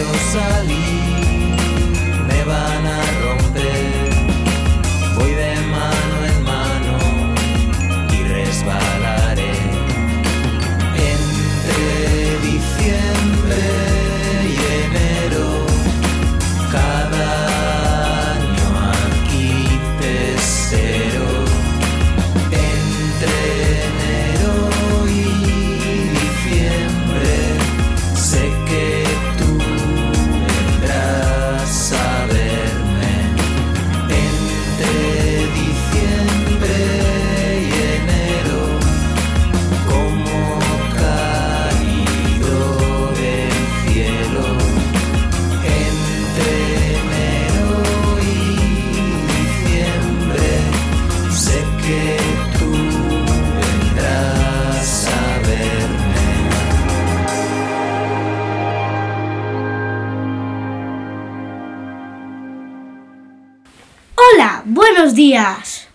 Eu sali.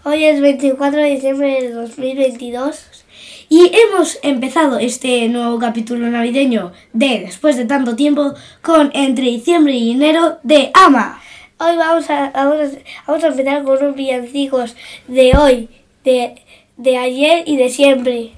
Hoy es 24 de diciembre de 2022 y hemos empezado este nuevo capítulo navideño de Después de tanto tiempo con Entre diciembre y enero de Ama. Hoy vamos a, vamos a, vamos a empezar con unos villancicos de hoy, de, de ayer y de siempre.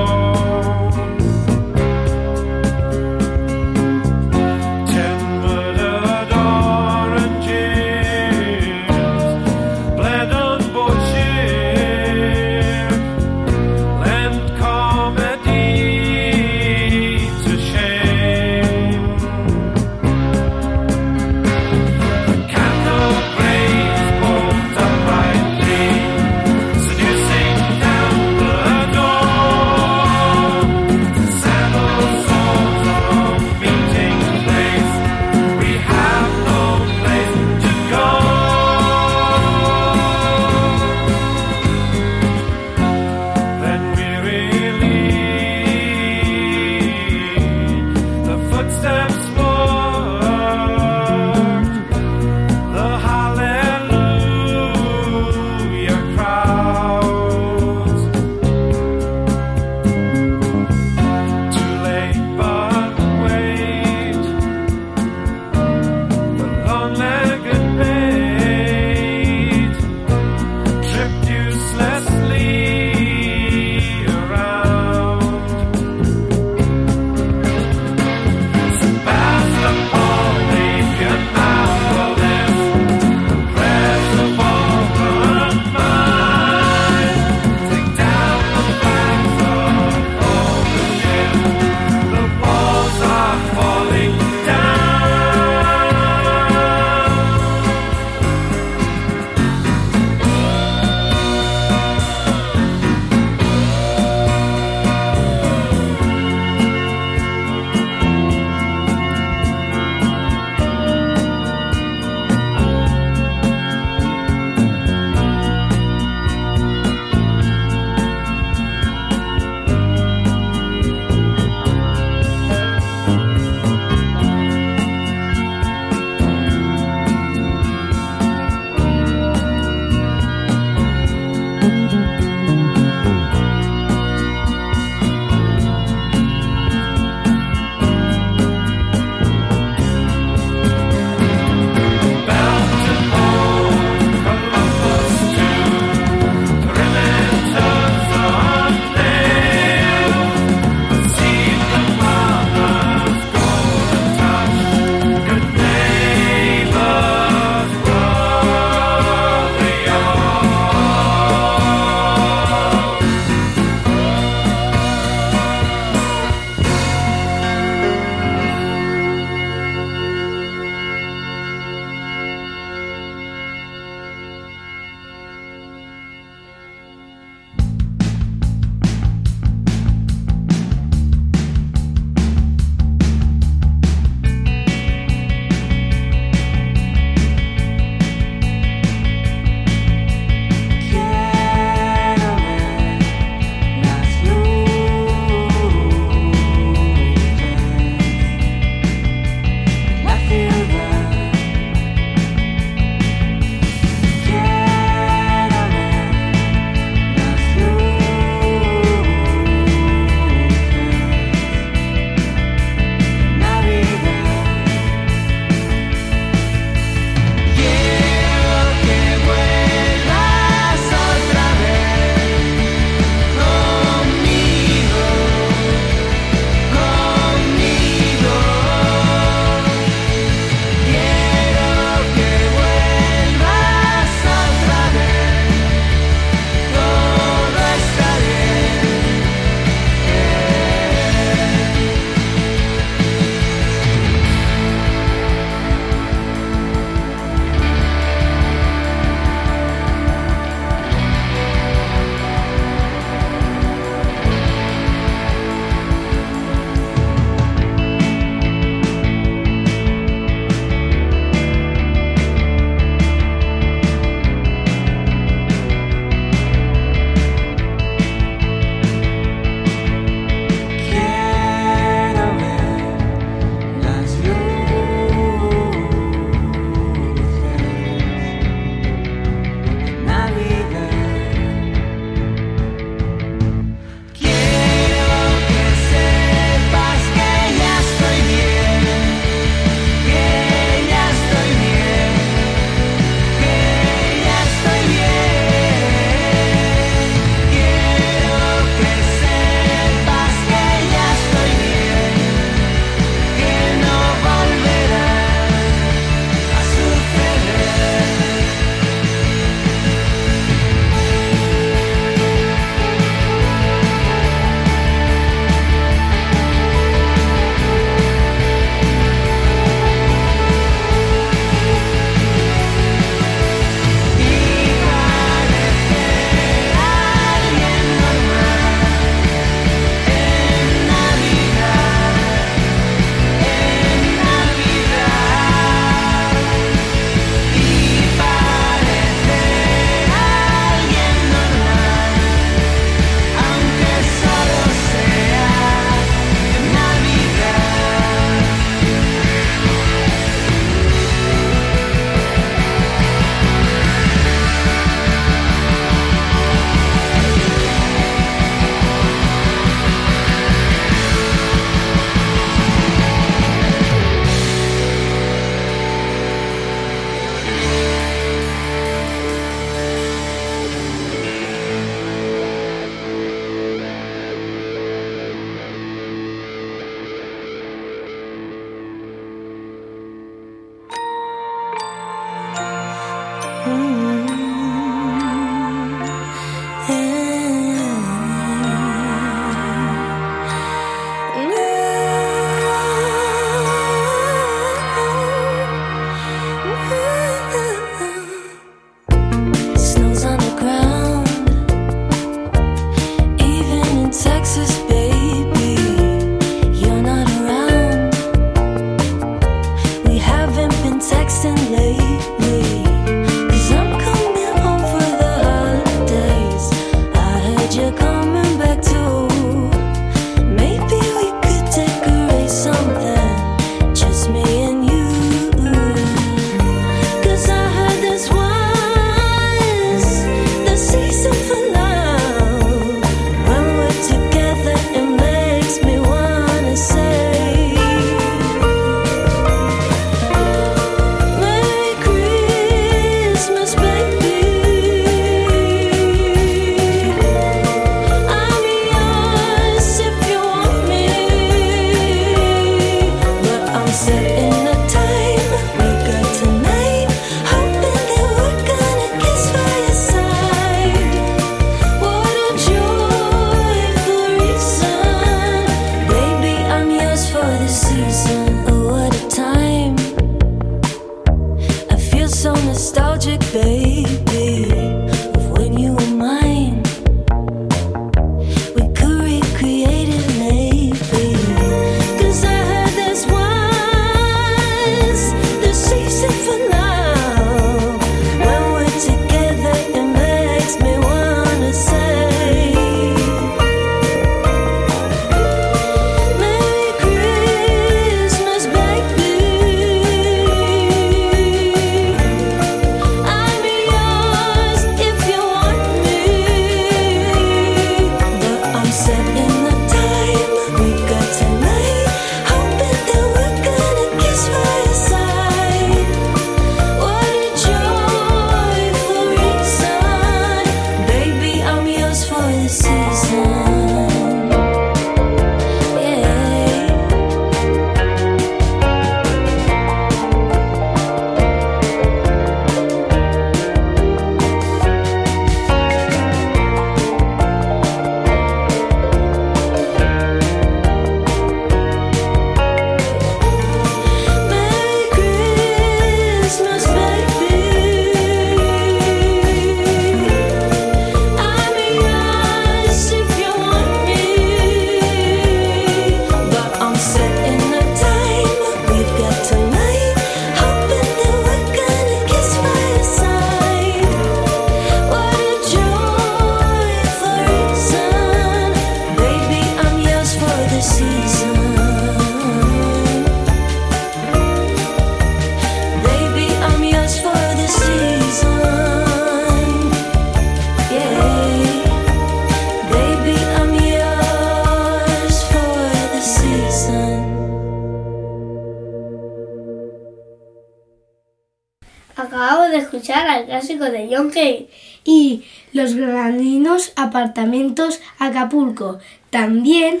de escuchar al clásico de John Cage y los grandinos apartamentos Acapulco. También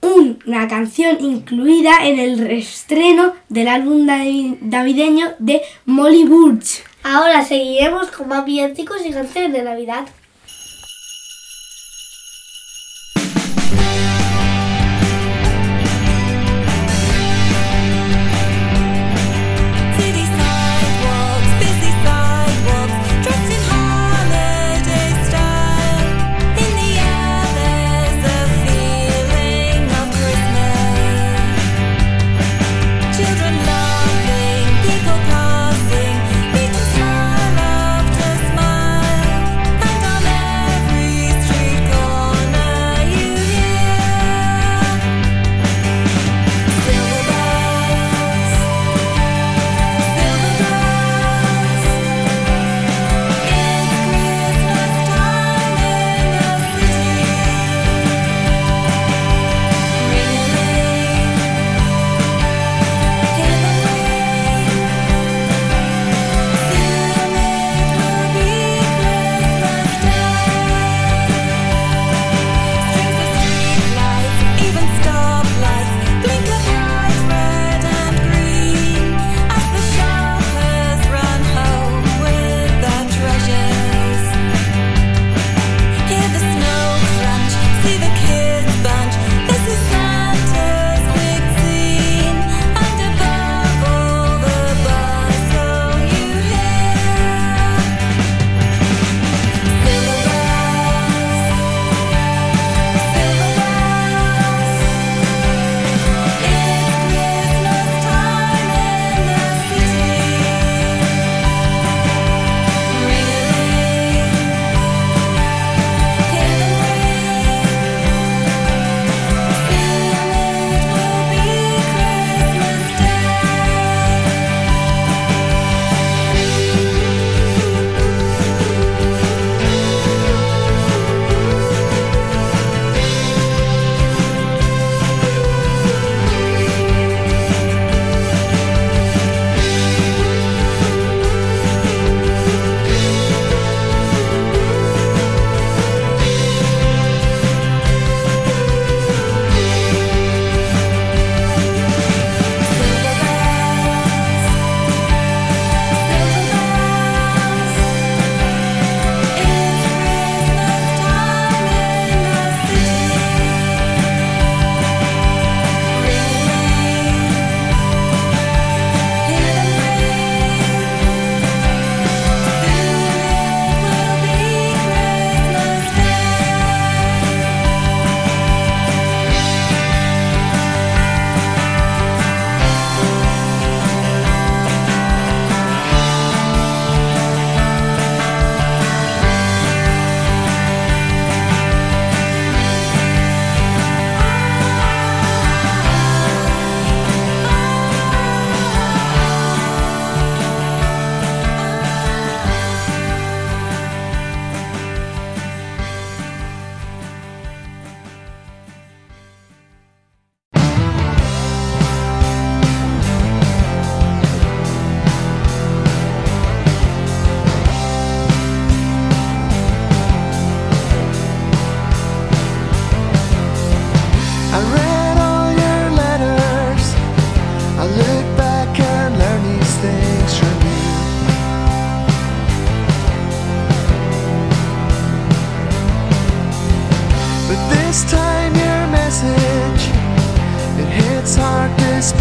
una canción incluida en el reestreno del álbum navideño de Molly Burch. Ahora seguiremos con más villancicos y canciones de Navidad.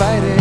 Despite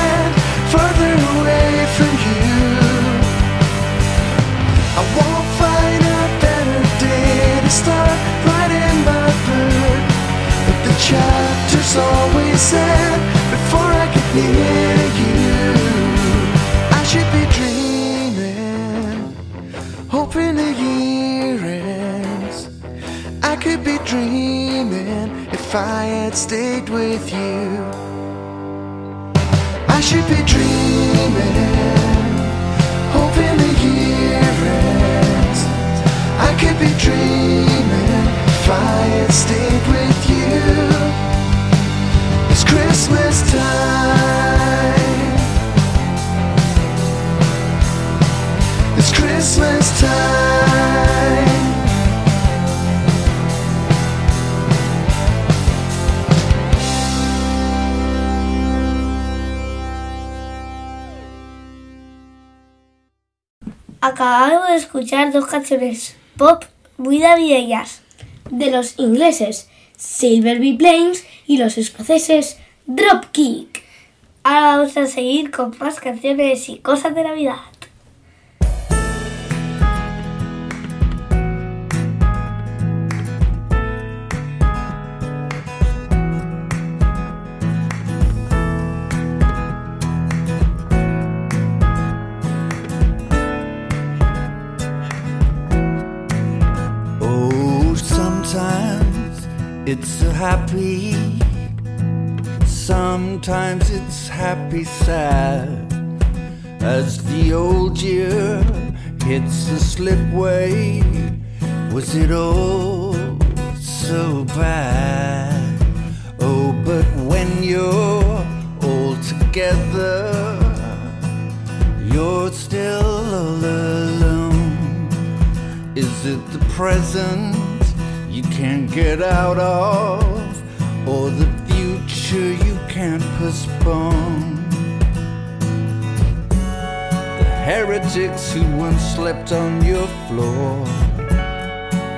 if I had stayed with you. I should be dreaming hoping the year ends. I could be dreaming if I had stayed with you. It's Christmas time. It's Christmas time. Acabamos de escuchar dos canciones pop muy navideñas de los ingleses Silver Plains y los escoceses Dropkick. Ahora vamos a seguir con más canciones y cosas de Navidad. It's happy, sometimes it's happy sad. As the old year hits the slipway, was it all so bad? Oh, but when you're all together, you're still all alone. Is it the present you can't get out of, or the future you can't postpone? The heretics who once slept on your floor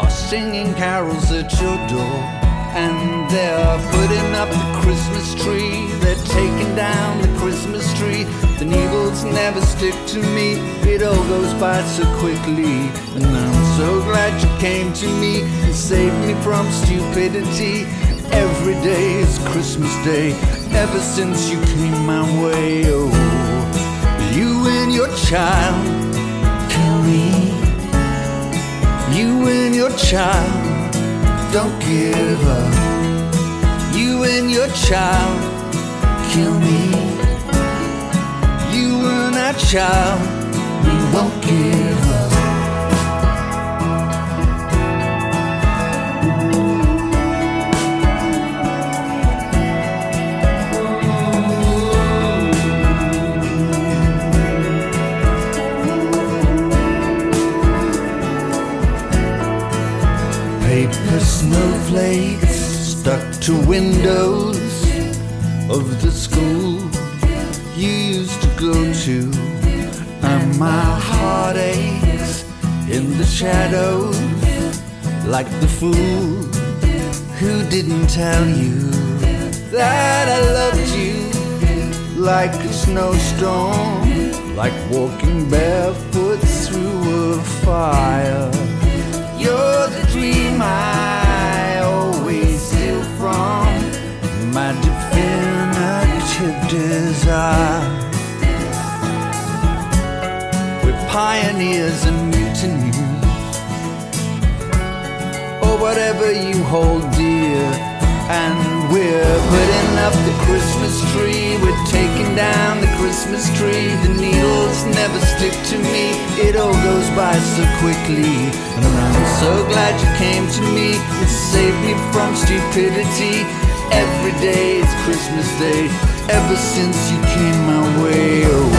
are singing carols at your door, and they're putting up the Christmas tree. They're taking down the Christmas tree. The needles never stick to me. It all goes by so quickly, and I'm so glad you came to me and saved me from stupidity. Every day is Christmas Day, ever since you came my way. Oh, you and your child kill me. You and your child don't give up. You and your child kill me. You and that child, we won't give up. Snowflakes stuck to windows of the school you used to go to, and my heart aches in the shadows like the fool who didn't tell you that I loved you like a snowstorm, like walking barefoot through a fire. You're the dream I my definitive desire. We're pioneers and mutineers, or whatever you hold dear. And we're putting up the Christmas tree. We're taking down the Christmas tree. The needles never stick to me. It all goes by so quickly. And I'm so glad you came to me and saved me from stupidity. Every day is Christmas Day. Ever since you came my way. Oh,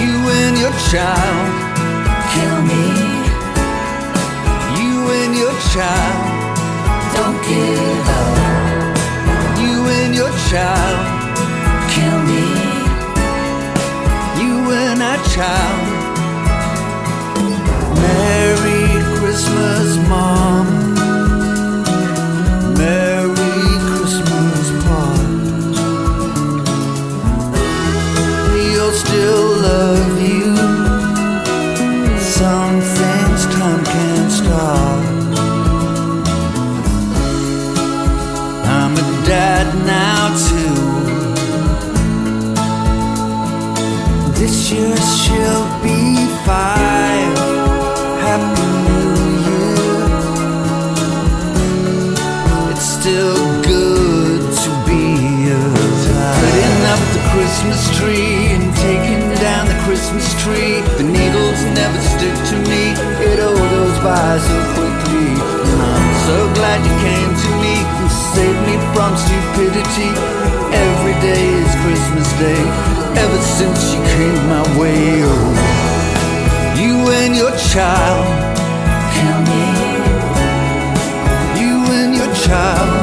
you and your child kill me. You and your child don't give up. You and your child kill me. You and our child. Merry Christmas, Mom. Now too. This year she'll be five. Happy New Year. It's still good to be alive. Putting up the Christmas tree and taking down the Christmas tree. The needles never stick to me. It all goes by so quickly. And I'm so glad you came and saved me from stupidity. Every day is Christmas Day. Ever since you came my way. Oh, you and your child. Kill me. You and your child.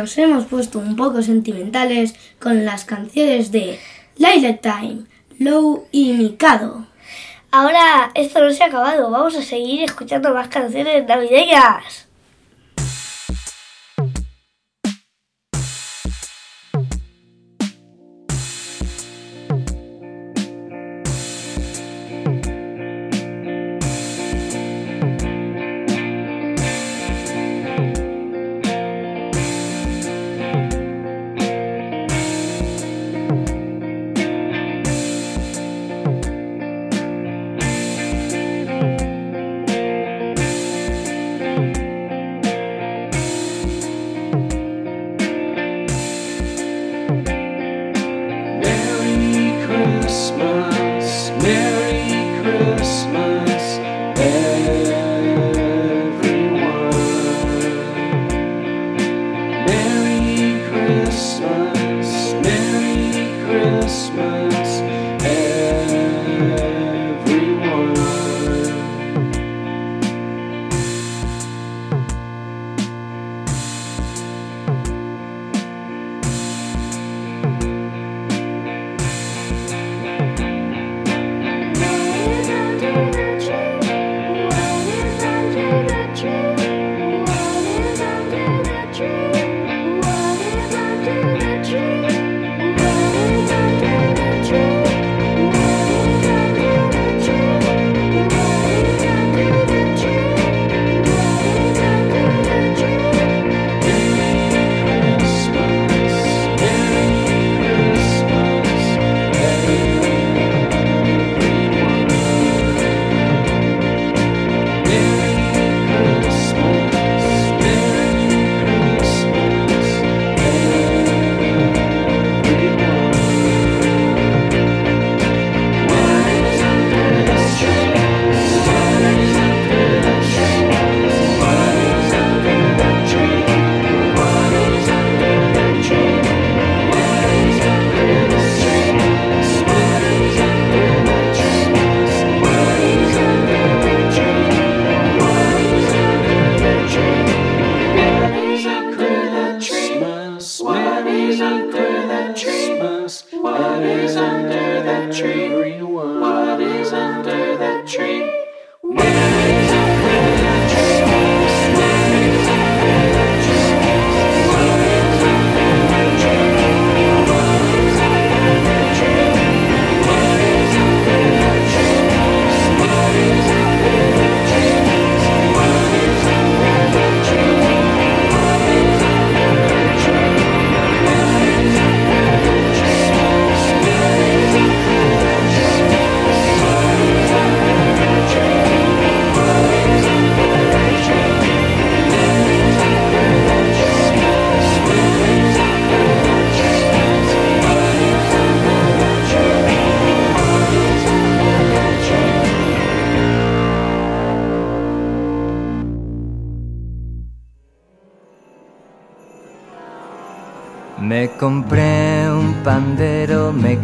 Nos hemos puesto un poco sentimentales con las canciones de Lilac Time, Low y Mikado. Ahora esto no se ha acabado, vamos a seguir escuchando más canciones navideñas.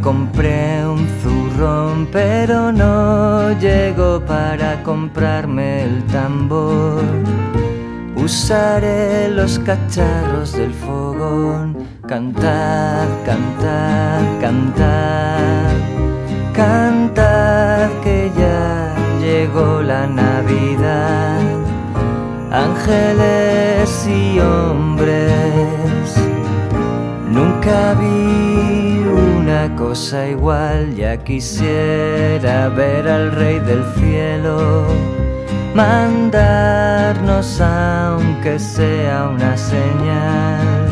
Compré un zurrón, pero no llegó para comprarme el tambor. Usaré los cacharros del fogón, cantad, cantad, cantad, cantad que ya llegó la Navidad. Ángeles y hombres Nunca vi cosa igual, ya quisiera ver al Rey del Cielo mandarnos aunque sea una señal,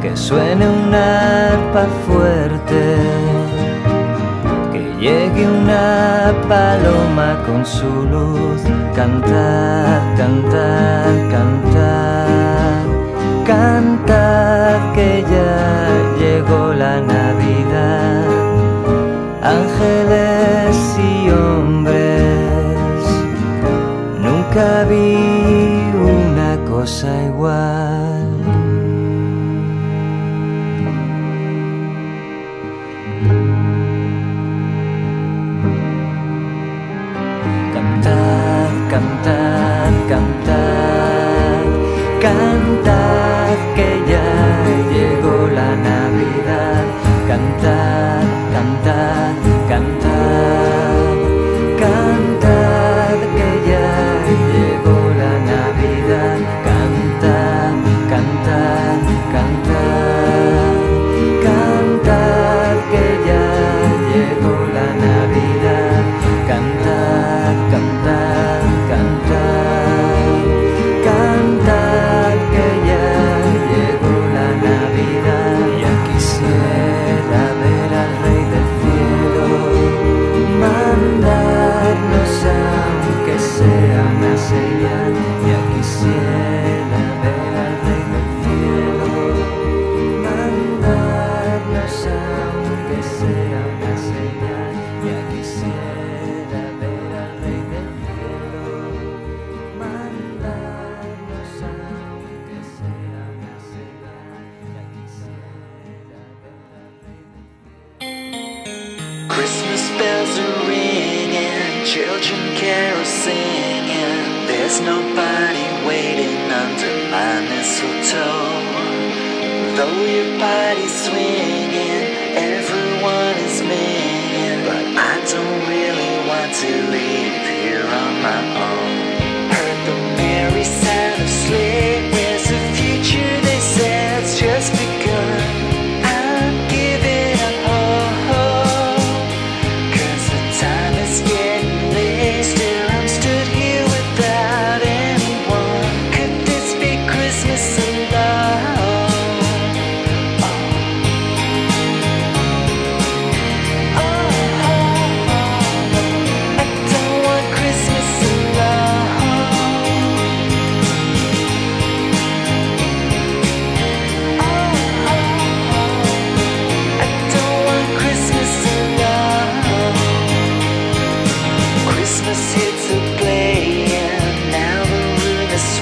que suene una arpa fuerte, que llegue una paloma con su luz, cantad, cantad, cantad, una cosa igual.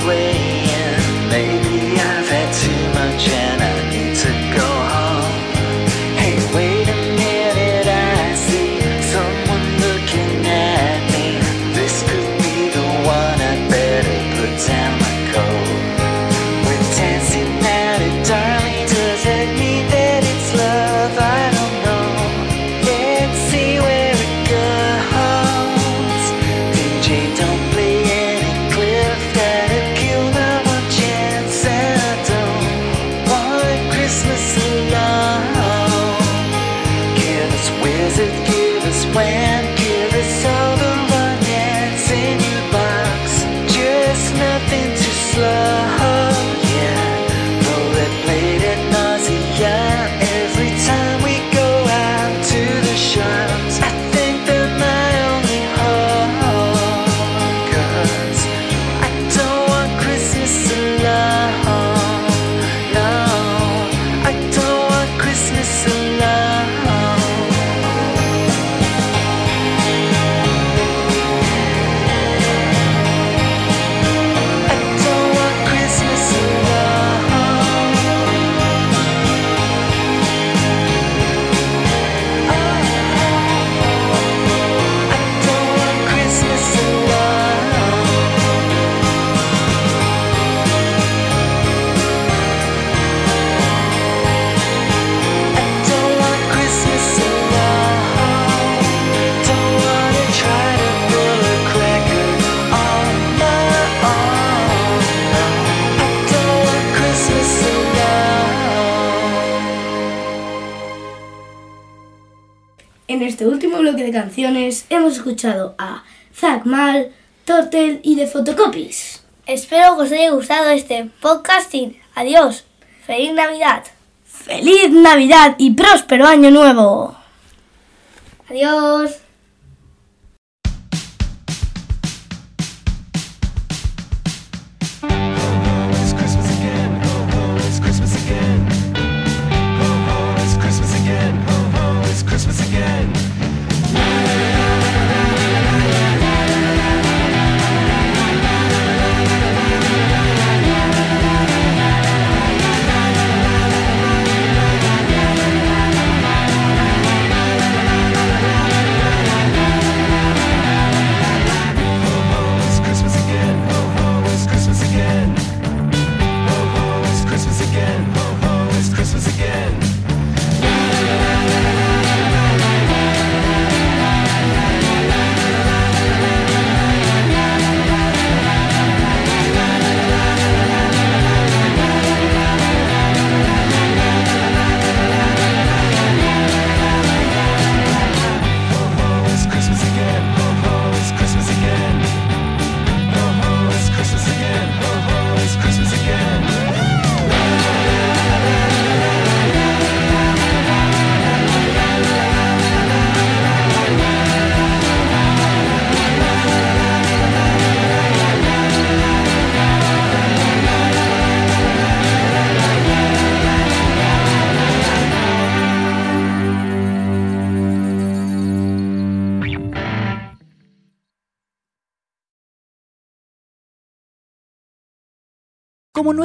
way canciones hemos escuchado a Zack Mal, Turtle y The Photocopies. Espero que os haya gustado este podcasting. Adiós. Feliz Navidad. Feliz Navidad y próspero año nuevo. Adiós.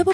Nuevo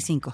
45